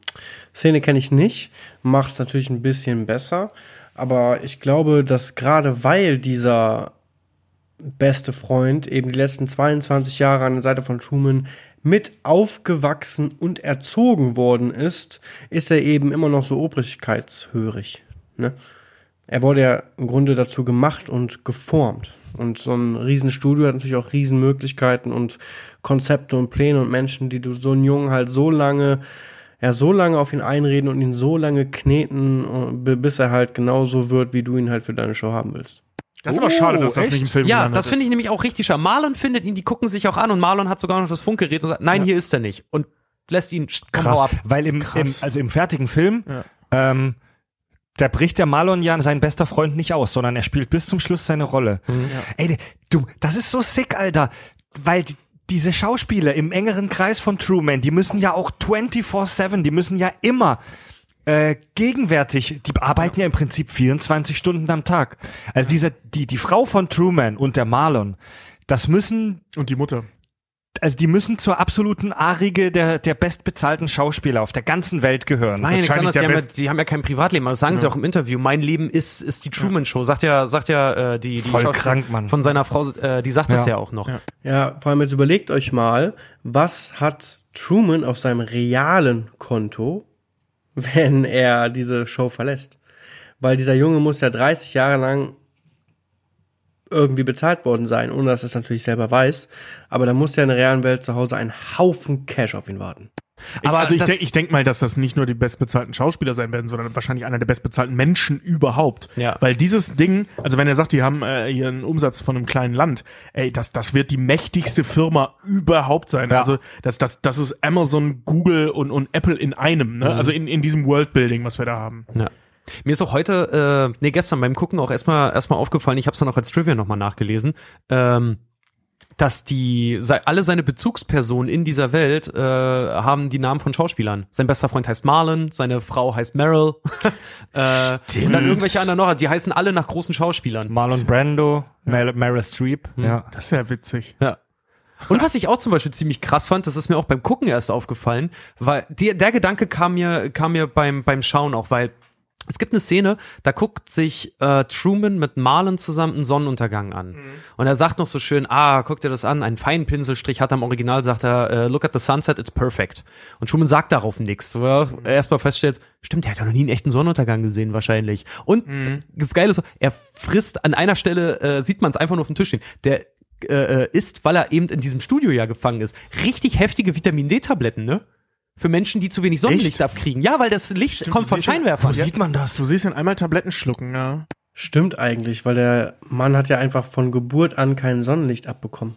Szene kenne ich nicht. Macht es natürlich ein bisschen besser. Aber ich glaube, dass gerade weil dieser beste Freund eben die letzten 22 Jahre an der Seite von Truman mit aufgewachsen und erzogen worden ist, ist er eben immer noch so obrigkeitshörig. Ne? Er wurde ja im Grunde dazu gemacht und geformt. Und so ein Riesenstudio hat natürlich auch Riesenmöglichkeiten und Konzepte und Pläne und Menschen, die du so einen Jungen halt so lange, ja, so lange auf ihn einreden und ihn so lange kneten, äh, bis er halt genauso wird, wie du ihn halt für deine Show haben willst. Das ist aber schade, dass das echt? nicht im Film Ja, gelandet das finde ich ist. nämlich auch richtig schade. Marlon findet ihn, die gucken sich auch an und Marlon hat sogar noch das Funkgerät und sagt, nein, hier ist er nicht. Und lässt ihn Krass, ab. weil im, im Krass. also im fertigen Film, Ja. ähm, da bricht der Marlon ja sein bester Freund nicht aus, sondern er spielt bis zum Schluss seine Rolle. Ey, du, das ist so sick, Alter, weil die, diese Schauspieler im engeren Kreis von Truman, die müssen ja auch 24/7, die müssen ja immer äh, gegenwärtig, die arbeiten ja im Prinzip 24 Stunden am Tag. Also diese die die Frau von Truman und der Marlon, das müssen Und die Mutter. also die müssen zur absoluten Arige der, der bestbezahlten Schauspieler auf der ganzen Welt gehören. Nein, nichts anderes, die haben, ja, die haben ja kein Privatleben, aber das sagen sie auch im Interview. Mein Leben ist, ist die Truman Show, sagt ja, sagt ja, äh, die, die Voll krank, Mann. von seiner Frau, äh, die sagt das Ja. ja auch noch. Ja. Ja, vor allem jetzt überlegt euch mal, was hat Truman auf seinem realen Konto, wenn er diese Show verlässt? Weil dieser Junge muss ja 30 Jahre lang irgendwie bezahlt worden sein, ohne dass er es natürlich selber weiß. Aber da muss ja in der realen Welt zu Hause ein Haufen Cash auf ihn warten. Aber also ich das- denke ich denk mal, dass das nicht nur die bestbezahlten Schauspieler sein werden, sondern wahrscheinlich einer der bestbezahlten Menschen überhaupt. Ja. Weil dieses Ding, also wenn er sagt, die haben äh, hier einen Umsatz von einem kleinen Land, ey, das, das wird die mächtigste Firma überhaupt sein. Ja. Also das, das, das ist Amazon, Google und, und Apple in einem, ne? Also in, in diesem Worldbuilding, was wir da haben. Ja. Mir ist auch heute, äh, nee, gestern beim Gucken auch erstmal erstmal aufgefallen, ich habe es dann auch als Trivia nochmal nachgelesen, ähm, dass die alle seine Bezugspersonen in dieser Welt äh, haben die Namen von Schauspielern. Sein bester Freund heißt Marlon, seine Frau heißt Meryl äh, und dann irgendwelche anderen noch. Die heißen alle nach großen Schauspielern. Marlon Brando, Mer Meryl Streep, ja. Das ist ja witzig. Ja. Und was ich auch zum Beispiel ziemlich krass fand, das ist mir auch beim Gucken erst aufgefallen, weil die, der Gedanke kam mir, kam mir beim, beim Schauen auch, weil es gibt eine Szene, da guckt sich äh, Truman mit Marlon zusammen einen Sonnenuntergang an. Und er sagt noch so schön, ah, guck dir das an, einen feinen Pinselstrich hat er im Original, sagt er, äh, look at the sunset, it's perfect. Und Truman sagt darauf nichts. So, ja, erstmal feststellt, stimmt, der hat ja noch nie einen echten Sonnenuntergang gesehen wahrscheinlich. Und das Geile ist, so, er frisst an einer Stelle, äh, sieht man es einfach nur auf dem Tisch stehen. Der äh, äh, isst, weil er eben in diesem Studio ja gefangen ist. Richtig heftige Vitamin D-Tabletten, ne? Für Menschen, die zu wenig Sonnenlicht Echt? abkriegen. Ja, weil das Licht Stimmt, kommt von Scheinwerfern. Wo sieht man das? Du siehst ihn einmal Tabletten schlucken, ja. Stimmt eigentlich, weil der Mann hat ja einfach von Geburt an kein Sonnenlicht abbekommen.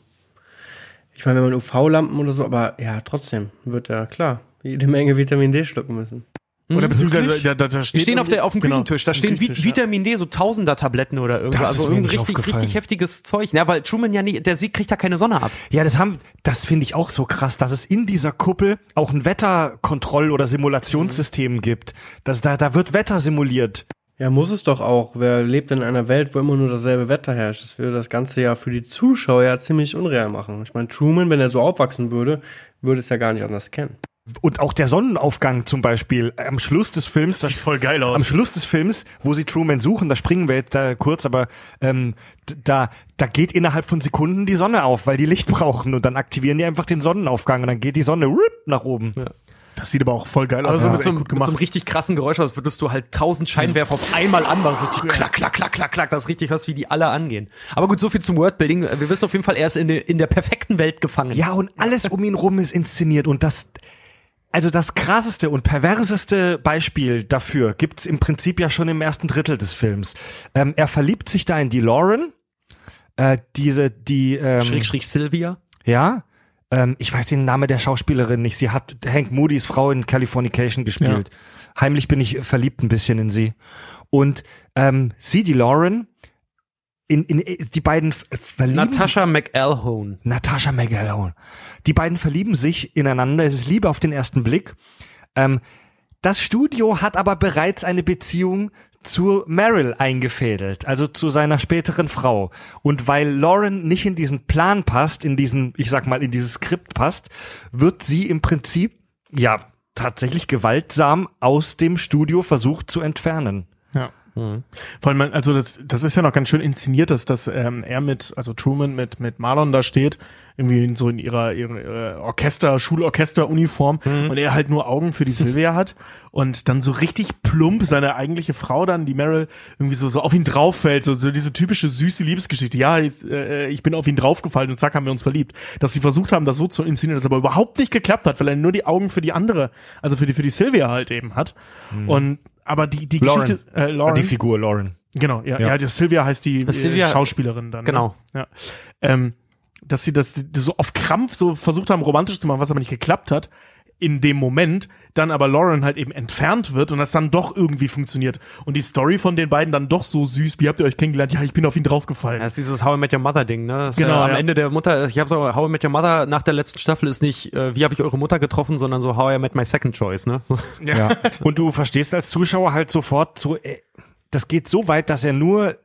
Ich meine, wenn man UV-Lampen oder so, aber ja, trotzdem wird er, klar, jede Menge Vitamin D schlucken müssen. Oder beziehungsweise da, da, da Die steht stehen auf, der, auf dem genau, Küchentisch. Da am stehen Vi Küchentisch, ja. Vitamin D, so Tausender-Tabletten oder irgendwas. Das Also nicht richtig, richtig heftiges Zeug. Ja, weil Truman ja nicht, der Sieg kriegt ja keine Sonne ab. Ja, das haben, das finde ich auch so krass, dass es in dieser Kuppel auch ein Wetterkontroll- oder Simulationssystem gibt. Das, da, da wird Wetter simuliert. Ja, muss es doch auch. Wer lebt in einer Welt, wo immer nur dasselbe Wetter herrscht? Das würde das Ganze ja für die Zuschauer ja ziemlich unreal machen. Ich meine, Truman, wenn er so aufwachsen würde, würde es ja gar nicht anders kennen. Und auch der Sonnenaufgang zum Beispiel am Schluss des Films, Sieht voll geil aus. am Schluss des Films, wo sie Truman suchen, da springen wir jetzt da kurz, aber ähm, da da geht innerhalb von Sekunden die Sonne auf, weil die Licht brauchen und dann aktivieren die einfach den Sonnenaufgang und dann geht die Sonne rup, nach oben. Das sieht aber auch voll geil aus. Also Das mit, so, einem- gut mit so einem richtig krassen Geräusch, als würdest du halt tausend Scheinwerfer auf einmal anmachen. So klack, klack, klack, klack, klack. Das ist richtig was, wie die alle angehen. Aber gut, so viel zum Wordbuilding. Wir wissen auf jeden Fall, er ist in, der- in der perfekten Welt gefangen. Ja, und alles um ihn rum ist inszeniert und das also das krasseste und perverseste Beispiel dafür gibt's im Prinzip ja schon im ersten Drittel des Films. Ähm, er verliebt sich da in die Lauren, äh, diese die ähm, Schräg, schräg Sylvia. Ja. Ähm, ich weiß den Namen der Schauspielerin nicht. Sie hat Hank Moody's Frau in Californication gespielt. Heimlich bin ich verliebt ein bisschen in sie. Und ähm, sie, die Lauren, in, in die beiden f- verlieben Natasha McElhone. Natasha McElhone. Die beiden verlieben sich ineinander. Es ist Liebe auf den ersten Blick. Ähm, das Studio hat aber bereits eine Beziehung zu Meryl eingefädelt, also zu seiner späteren Frau. Und weil Lauren nicht in diesen Plan passt, in diesen, ich sag mal, in dieses Skript passt, wird sie im Prinzip, ja, tatsächlich gewaltsam aus dem Studio versucht zu entfernen. Ja. Vor allem, also das, das ist ja noch ganz schön inszeniert, dass, dass ähm, er mit, also Truman mit, mit Marlon da steht, irgendwie in so in ihrer, ihrer, Orchester, Schulorchester-Uniform und er halt nur Augen für die Sylvia hat und dann so richtig plump seine eigentliche Frau dann, die Meryl, irgendwie so, so auf ihn drauffällt, so, so diese typische süße Liebesgeschichte. Ja, ich, äh, ich bin auf ihn draufgefallen und zack haben wir uns verliebt. Dass sie versucht haben, das so zu inszenieren, dass aber überhaupt nicht geklappt hat, weil er nur die Augen für die andere, also für die, für die Sylvia halt eben hat. Und aber die, die Lauren. Geschichte, äh, Lauren, Die Figur Lauren. Genau, ja, Ja. ja. die Sylvia heißt die Das äh, Sylvia- Schauspielerin dann. Genau. Ne? Ja. Ähm, dass sie das so auf Krampf so versucht haben, romantisch zu machen, was aber nicht geklappt hat, in dem Moment, dann aber Lauren halt eben entfernt wird und das dann doch irgendwie funktioniert. Und die Story von den beiden dann doch so süß. Wie habt ihr euch kennengelernt? Ja, ich bin auf ihn draufgefallen. Das ist dieses How I Met Your Mother Ding, ne? Das, Genau, äh, am ja. Ende der Mutter, ich habe so How I Met Your Mother nach der letzten Staffel ist nicht, äh, wie habe ich eure Mutter getroffen, sondern so How I Met My Second Choice, ne? Ja. Und du verstehst als Zuschauer halt sofort so, äh, das geht so weit, dass er nur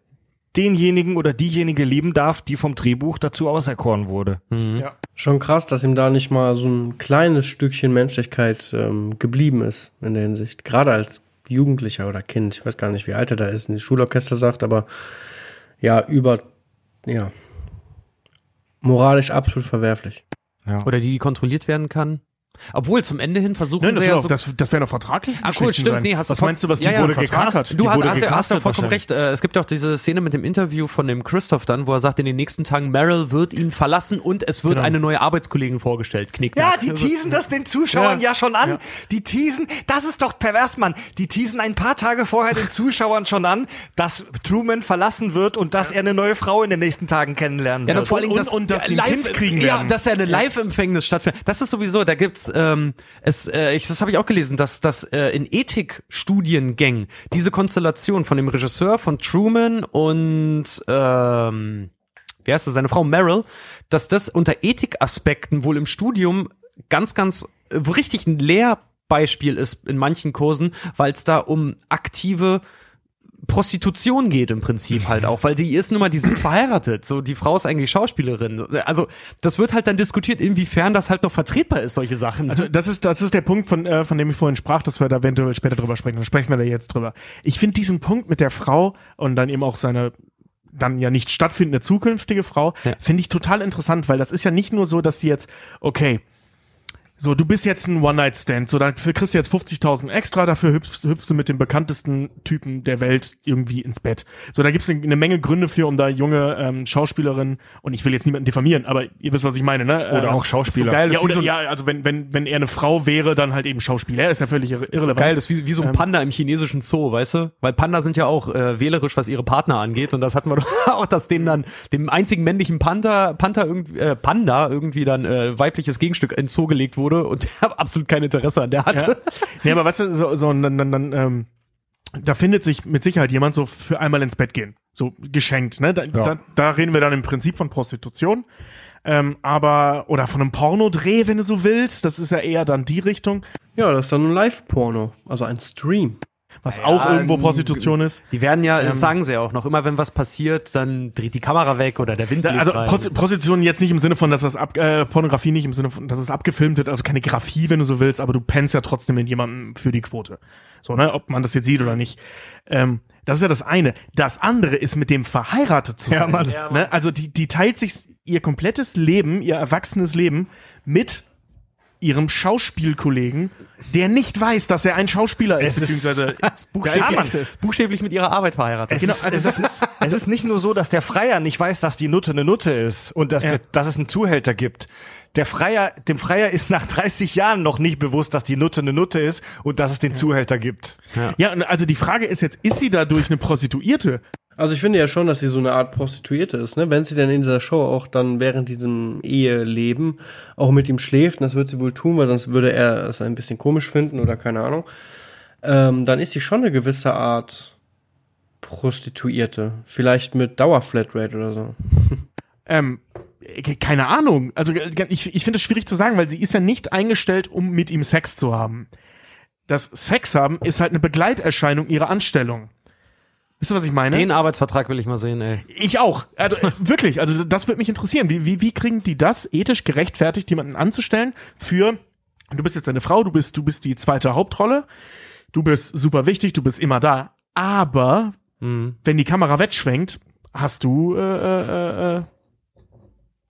denjenigen oder diejenige lieben darf, die vom Drehbuch dazu auserkoren wurde. ja. Schon krass, dass ihm da nicht mal so ein kleines Stückchen Menschlichkeit ähm, geblieben ist in der Hinsicht. Gerade als Jugendlicher oder Kind. Ich weiß gar nicht, wie alt er da ist, in die Schulorchester sagt, aber ja, über, ja, moralisch absolut verwerflich. Oder die, die kontrolliert werden kann. Obwohl, zum Ende hin versuchen Nein, das, sie ja auch, so das, das wären doch vertragliche Ah, cool, stimmt, sein. nee, hast du Was meinst du, was die Ja, ja, wurde hat? Du Die hast, hast, ja- hast ja gecastet vollkommen recht. Äh, Es gibt ja auch diese Szene mit dem Interview von dem Christoph dann, wo er sagt, in den nächsten Tagen Meryl wird ihn verlassen und es wird Genau. eine neue Arbeitskollegin vorgestellt. Knickt. Ja, die teasen das den Zuschauern ja, Ja. schon an. Ja. Die teasen, das ist doch pervers, Mann. Die teasen ein paar Tage vorher den Zuschauern schon an, dass Truman verlassen wird und dass er eine neue Frau in den nächsten Tagen kennenlernen Ja, wird. und vor allem, Und- dass, und dass sie ein Kind kriegen Ja, werden. dass er eine Live-Empfängnis stattfindet. Das ist sowieso, da gibt's, ähm, es, äh, ich, das habe ich auch gelesen, dass, dass äh, in Ethikstudiengängen diese Konstellation von dem Regisseur von Truman und ähm, wie heißt das, seine Frau Meryl, dass das unter Ethikaspekten wohl im Studium ganz, ganz äh, richtig ein Lehrbeispiel ist in manchen Kursen, weil es da um aktive Prostitution geht im Prinzip halt auch, weil die ist nun mal, die sind verheiratet, so die Frau ist eigentlich Schauspielerin. Also das wird halt dann diskutiert, inwiefern das halt noch vertretbar ist, solche Sachen. Also das ist das ist der Punkt, von äh, von dem ich vorhin sprach, dass wir da eventuell später drüber sprechen. Dann sprechen wir da jetzt drüber. Ich finde diesen Punkt mit der Frau und dann eben auch seine dann ja nicht stattfindende zukünftige Frau, Ja. finde ich total interessant, weil das ist ja nicht nur so, dass die jetzt, okay, so, du bist jetzt ein One-Night-Stand, so, dafür kriegst du jetzt 50.000 extra, dafür hüpfst, hüpfst du mit dem bekanntesten Typen der Welt irgendwie ins Bett. So, da gibt's eine, eine Menge Gründe für, um da junge ähm, Schauspielerinnen, und ich will jetzt niemanden diffamieren, aber ihr wisst, was ich meine, ne? Oder Ähm, auch Schauspieler. so geil, ja, oder, so ein- ja, also wenn, wenn, wenn er eine Frau wäre, dann halt eben Schauspieler. Er ist ja völlig irre ist so irrelevant. geil, das ist wie, wie so ein Ähm, Panda im chinesischen Zoo, weißt du? Weil Panda sind ja auch äh, wählerisch, was ihre Partner angeht. Und das hatten wir doch auch, dass denen dann dem einzigen männlichen Panda, Panda irgendwie, äh, Panda irgendwie dann äh, weibliches Gegenstück ins Zoo gelegt wurde wurde und der absolut kein Interesse an der hatte. Ja. Nee, aber weißt du, so, so dann, dann, dann ähm, da findet sich mit Sicherheit jemand so für einmal ins Bett gehen. So geschenkt, ne? Da, da, da reden wir dann im Prinzip von Prostitution. Ähm, aber, oder von einem Pornodreh, wenn du so willst. Das ist ja eher dann die Richtung, Ja, das ist dann ein Live-Porno, also ein Stream. Was auch irgendwo Prostitution ist. Die werden ja, Ähm. das sagen sie ja auch noch, immer wenn was passiert, dann dreht die Kamera weg oder der Wind bläst also rein. Prost- Prostitution jetzt nicht im Sinne von, dass das ab, äh, Pornografie nicht im Sinne von, dass es abgefilmt wird, also keine Grafie, wenn du so willst, aber du pennst ja trotzdem mit jemandem für die Quote. So, ne, ob man das jetzt sieht oder nicht. Ähm, das ist ja das eine. Das andere ist mit dem verheiratet zu sein. Ja, Mann. Ne? Also die, die teilt sich ihr komplettes Leben, ihr erwachsenes Leben mit ihrem Schauspielkollegen, der nicht weiß, dass er ein Schauspieler ist, Es ist- beziehungsweise buchstäblich, gemacht ist. buchstäblich mit ihrer Arbeit verheiratet. Es, Genau, ist, also es, das ist, es ist nicht nur so, dass der Freier nicht weiß, dass die Nutte eine Nutte ist und dass, Ja. der, dass es einen Zuhälter gibt. Der Freier, dem Freier ist nach 30 Jahren noch nicht bewusst, dass die Nutte eine Nutte ist und dass es den Zuhälter gibt. Ja, und also die Frage ist jetzt, ist sie dadurch eine Prostituierte? Also ich finde ja schon, dass sie so eine Art Prostituierte ist, ne? Wenn sie denn in dieser Show auch dann während diesem Eheleben auch mit ihm schläft, und das wird sie wohl tun, weil sonst würde er es ein bisschen komisch finden oder keine Ahnung, ähm, dann ist sie schon eine gewisse Art Prostituierte. Vielleicht mit Dauerflatrate oder so. Ähm, ke- keine Ahnung. Also äh, ich, ich finde es schwierig zu sagen, weil sie ist ja nicht eingestellt, um mit ihm Sex zu haben. Das Sex haben ist halt eine Begleiterscheinung ihrer Anstellung. Wisst ihr, was ich meine? Den Arbeitsvertrag will ich mal sehen, ey. ich auch. Also äh, wirklich, also das würde mich interessieren. Wie, wie, wie kriegen die das ethisch gerechtfertigt, jemanden anzustellen für, du bist jetzt eine Frau, du bist, du bist die zweite Hauptrolle, du bist super wichtig, du bist immer da, aber Mhm. wenn die Kamera wegschwenkt, hast du äh, äh, äh,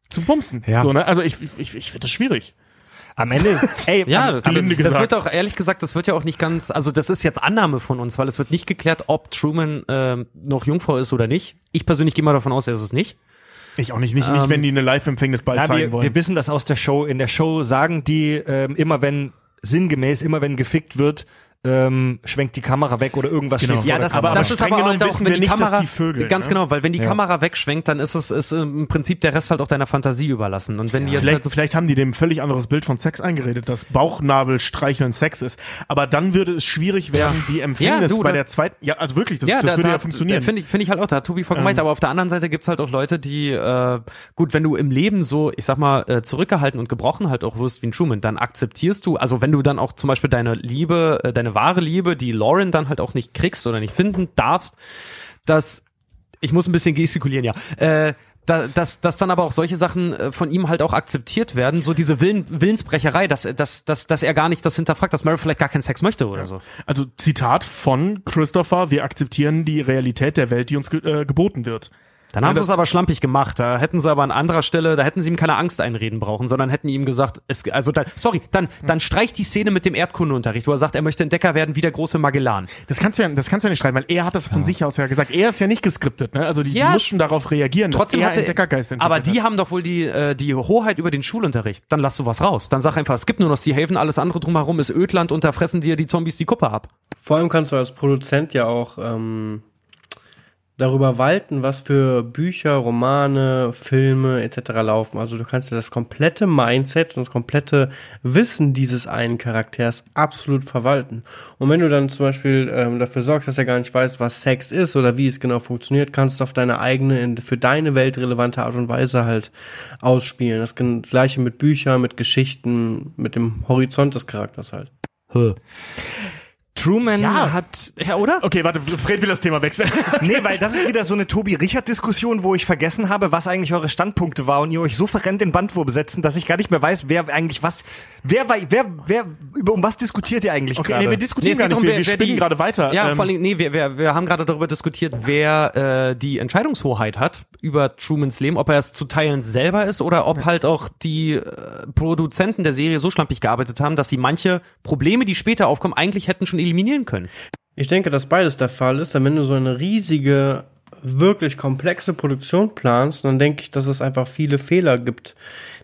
zum Bumsen. Ja. So, ne? Also ich, ich, ich finde das schwierig. Am Ende, ey, Ja, am, aber das wird auch, ehrlich gesagt, das wird ja auch nicht ganz, also das ist jetzt Annahme von uns, weil es wird nicht geklärt, ob Truman ähm, noch Jungfrau ist oder nicht. Ich persönlich gehe mal davon aus, er ist es nicht. Ich auch nicht, nicht, nicht Ähm, wenn die eine Live-Empfängnis bald Na, zeigen wir, wollen. wir wissen das aus der Show. In der Show sagen die ähm, immer, wenn sinngemäß, immer wenn gefickt wird, ähm, schwenkt die Kamera weg oder irgendwas Genau. steht vor Ja, der das, aber das ist streng aber halt auch, wenn wir die nicht, Kamera, die Vögel, ganz ne? genau, weil wenn die Ja. Kamera wegschwenkt, dann ist es ist im Prinzip der Rest halt auch deiner Fantasie überlassen. Und wenn die jetzt Vielleicht, halt, vielleicht haben die dem völlig anderes Bild von Sex eingeredet, dass Bauchnabel streicheln Sex ist. Aber dann würde es schwierig werden, die Empfängnis Ja, du, bei der zweiten. Ja, also wirklich, das, ja, das da, würde da, ja funktionieren. Finde ich, finde ich halt auch, da hat Tobi voll gemeint. aber auf der anderen Seite gibt's halt auch Leute, die, äh, gut, wenn du im Leben so, ich sag mal, äh, zurückgehalten und gebrochen halt auch wirst wie ein Truman, dann akzeptierst du, also wenn du dann auch zum Beispiel deine Liebe, äh, deine wahre Liebe, die Lauren dann halt auch nicht kriegst oder nicht finden darfst, dass, ich muss ein bisschen gestikulieren, ja, äh, da, dass, dass dann aber auch solche Sachen äh, von ihm halt auch akzeptiert werden, so diese Willen, Willensbrecherei, dass, dass, dass, dass er gar nicht das hinterfragt, dass Mary vielleicht gar keinen Sex möchte oder so. Also Zitat von Christopher, wir akzeptieren die Realität der Welt, die uns ge äh, geboten wird. Dann haben Ja, sie es aber schlampig gemacht. Da hätten sie aber an anderer Stelle, da hätten sie ihm keine Angst einreden brauchen, sondern hätten ihm gesagt, es, also dann, sorry, dann, dann streich die Szene mit dem Erdkundeunterricht, wo er sagt, er möchte Entdecker werden wie der große Magellan. Das kannst du ja, das kannst du ja nicht schreiben, weil er hat das von sich aus ja gesagt. Er ist ja nicht geskriptet, ne? Also die, Ja, die mussten darauf reagieren, Trotzdem dass er hatte, Entdeckergeist aber die hat. haben doch wohl die, äh, die Hoheit über den Schulunterricht. Dann lass sowas raus. Dann sag einfach, es gibt nur noch Sea Haven, alles andere drumherum ist Ödland und da fressen dir die Zombies die Kuppe ab. Vor allem kannst du als Produzent ja auch ähm, darüber walten, was für Bücher, Romane, Filme etc. laufen. Also du kannst ja das komplette Mindset und das komplette Wissen dieses einen Charakters absolut verwalten. Und wenn du dann zum Beispiel ähm, dafür sorgst, dass er gar nicht weiß, was Sex ist oder wie es genau funktioniert, kannst du auf deine eigene, für deine Welt relevante Art und Weise halt ausspielen. Das gleiche mit Büchern, mit Geschichten, mit dem Horizont des Charakters halt. Truman Ja. hat Ja, oder? Okay, warte, Fred will das Thema wechseln. Nee, weil das ist wieder so eine Tobi-Richard-Diskussion, wo ich vergessen habe, was eigentlich eure Standpunkte war und ihr euch so verrennt in Bandwurm setzen, dass ich gar nicht mehr weiß, wer eigentlich was, wer war, wer, wer, über um was diskutiert ihr eigentlich Okay, gerade? nee, wir Nee, diskutieren es gar nicht, wir, wer- wir spinnen gerade weiter. Ja, Ähm, vor allem, nee, wir, wir, wir haben gerade darüber diskutiert, wer äh, die Entscheidungshoheit hat über Trumans Leben, ob er es zu Teilen selber ist oder ob halt auch die äh, Produzenten der Serie so schlampig gearbeitet haben, dass sie manche Probleme, die später aufkommen, eigentlich hätten schon eliminieren können. Ich denke, dass beides der Fall ist, denn wenn du so eine riesige wirklich komplexe Produktion planst, dann denke ich, dass es einfach viele Fehler gibt,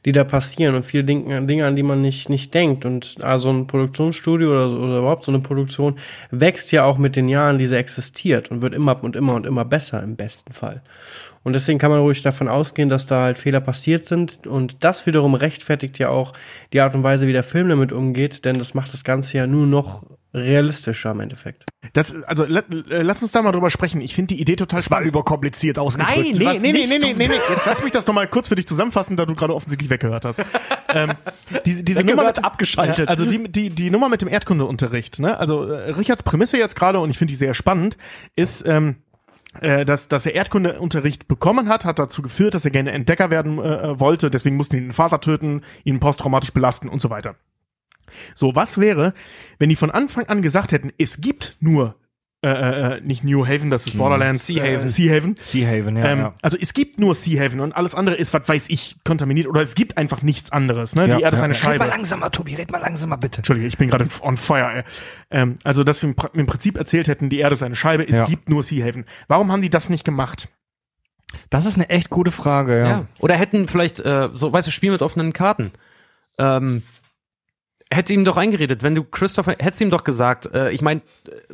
die da passieren und viele Dinge, an die man nicht, nicht denkt. Und also ein Produktionsstudio oder, oder überhaupt so eine Produktion wächst ja auch mit den Jahren, die sie existiert und wird immer und immer und immer besser im besten Fall. Und deswegen kann man ruhig davon ausgehen, dass da halt Fehler passiert sind. Und das wiederum rechtfertigt ja auch die Art und Weise, wie der Film damit umgeht, denn das macht das Ganze ja nur noch realistischer im Endeffekt. Das, also la, äh, lass uns da mal drüber sprechen. Ich finde die Idee total Das war überkompliziert ausgedrückt. Nein, Nee, nee, nee, nee, nee, nee, nee. Jetzt lass mich das noch mal kurz für dich zusammenfassen, da du gerade offensichtlich weggehört hast. ähm, diese diese Nummer mit, abgeschaltet. Also die, die, die Nummer mit dem Erdkundeunterricht, ne? Also äh, Richards Prämisse jetzt gerade, und ich finde die sehr spannend, ist, ähm, äh, dass, dass er Erdkundeunterricht bekommen hat, hat dazu geführt, dass er gerne Entdecker werden äh, wollte, deswegen mussten ihn den Vater töten, ihn posttraumatisch belasten und so weiter. So, was wäre, wenn die von Anfang an gesagt hätten, es gibt nur äh, äh, nicht New Haven, das ist Borderlands, Sea Haven. Äh, sea Haven. Sea Haven, ja, Ähm, ja. Also es gibt nur Sea Haven und alles andere ist, was weiß ich, kontaminiert oder es gibt einfach nichts anderes. Ne? ja, die Erde ist ja. eine Red mal Scheibe. langsamer, Tobi, red mal langsamer, bitte. Entschuldige, ich bin gerade on fire. Ey. Ähm, also, dass sie im, Prinzip erzählt hätten, die Erde ist eine Scheibe, es Ja. gibt nur Sea Haven. Warum haben die das nicht gemacht? Das ist eine echt gute Frage, ja. Ja. Oder hätten vielleicht, äh, so, weißt du, Spiel mit offenen Karten. Ähm, hätte ihm doch eingeredet, wenn du Christopher, hättest ihm doch gesagt, äh, ich meine,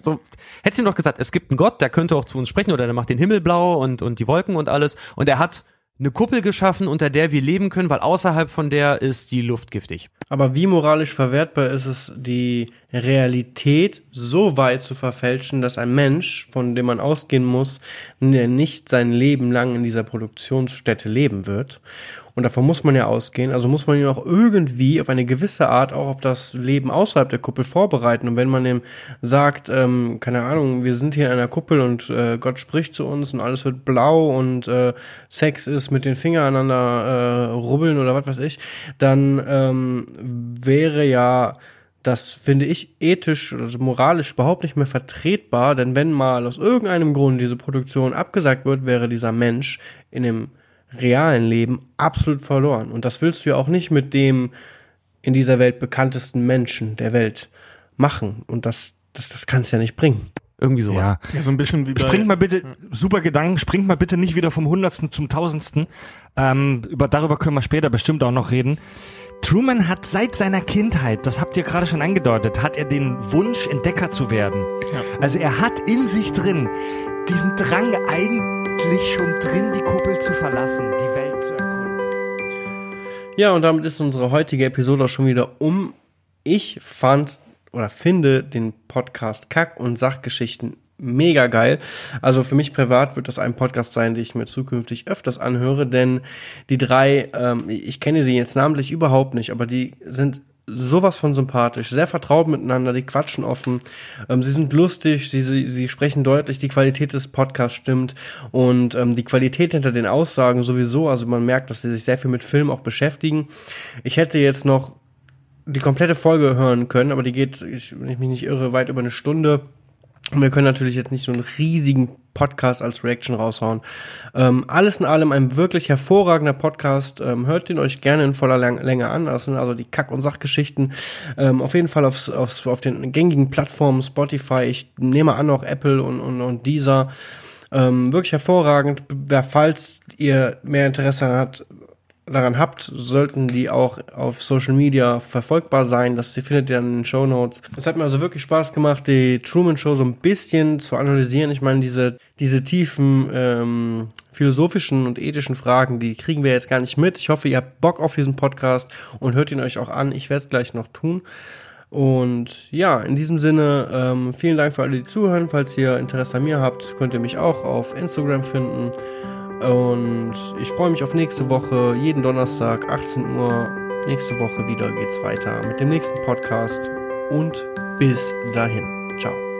so, hättest ihm doch gesagt, es gibt einen Gott, der könnte auch zu uns sprechen oder der macht den Himmel blau und, und die Wolken und alles und er hat eine Kuppel geschaffen, unter der wir leben können, weil außerhalb von der ist die Luft giftig. Aber wie moralisch verwertbar ist es, die Realität so weit zu verfälschen, dass ein Mensch, von dem man ausgehen muss, der nicht sein Leben lang in dieser Produktionsstätte leben wird. Und davon muss man ja ausgehen, also muss man ihn auch irgendwie auf eine gewisse Art auch auf das Leben außerhalb der Kuppel vorbereiten. Und wenn man ihm sagt, ähm, keine Ahnung, wir sind hier in einer Kuppel und äh, Gott spricht zu uns und alles wird blau und äh, Sex ist mit den Fingern aneinander äh, rubbeln oder was weiß ich, dann ähm, wäre ja das finde ich ethisch oder moralisch überhaupt nicht mehr vertretbar, denn wenn mal aus irgendeinem Grund diese Produktion abgesagt wird, wäre dieser Mensch in dem realen Leben absolut verloren. Und das willst du ja auch nicht mit dem in dieser Welt bekanntesten Menschen der Welt machen. Und das, das, das kann es ja nicht bringen. Irgendwie sowas. Ja. Ja, so ein bisschen wie bei, Springt mal bitte, super Gedanken, springt mal bitte nicht wieder vom Hundertsten zum Tausendsten. Ähm, über, darüber können wir später bestimmt auch noch reden. Truman hat seit seiner Kindheit, das habt ihr gerade schon angedeutet, hat er den Wunsch, Entdecker zu werden. Also er hat in sich drin diesen Drang eigentlich schon drin, die Kuppel zu verlassen, die Welt zu erkunden. Ja, und damit ist unsere heutige Episode auch schon wieder um. Ich fand oder finde den Podcast Kack- und Sachgeschichten mega geil. Also für mich privat wird das ein Podcast sein, den ich mir zukünftig öfters anhöre, denn die drei, ähm, ich kenne sie jetzt namentlich überhaupt nicht, aber die sind sowas von sympathisch, sehr vertraut miteinander, die quatschen offen, ähm, sie sind lustig, sie, sie, sie sprechen deutlich, die Qualität des Podcasts stimmt und ähm, die Qualität hinter den Aussagen sowieso, also man merkt, dass sie sich sehr viel mit Film auch beschäftigen. Ich hätte jetzt noch die komplette Folge hören können, aber die geht, ich, wenn ich mich nicht irre, weit über eine Stunde. Wir können natürlich jetzt nicht so einen riesigen Podcast als Reaction raushauen. Ähm, alles in allem ein wirklich hervorragender Podcast. Ähm, hört ihn euch gerne in voller Länge an. Das sind also die Kack- und Sachgeschichten. Ähm, auf jeden Fall aufs, aufs, auf den gängigen Plattformen Spotify. Ich nehme an auch Apple und, und, und dieser. Ähm, wirklich hervorragend. Wer, falls ihr mehr Interesse hat, daran habt, sollten die auch auf Social Media verfolgbar sein. Das findet ihr dann in den Show Notes. Es hat mir also wirklich Spaß gemacht, die Truman Show so ein bisschen zu analysieren. Ich meine, diese, diese tiefen ähm, philosophischen und ethischen Fragen, die kriegen wir jetzt gar nicht mit. Ich hoffe, ihr habt Bock auf diesen Podcast und hört ihn euch auch an. Ich werde es gleich noch tun. Und ja, in diesem Sinne, ähm, vielen Dank für alle, die zuhören. Falls ihr Interesse an mir habt, könnt ihr mich auch auf Instagram finden. Und ich freue mich auf nächste Woche, jeden Donnerstag, 18 Uhr. Nächste Woche wieder geht's weiter mit dem nächsten Podcast. Und bis dahin. Ciao.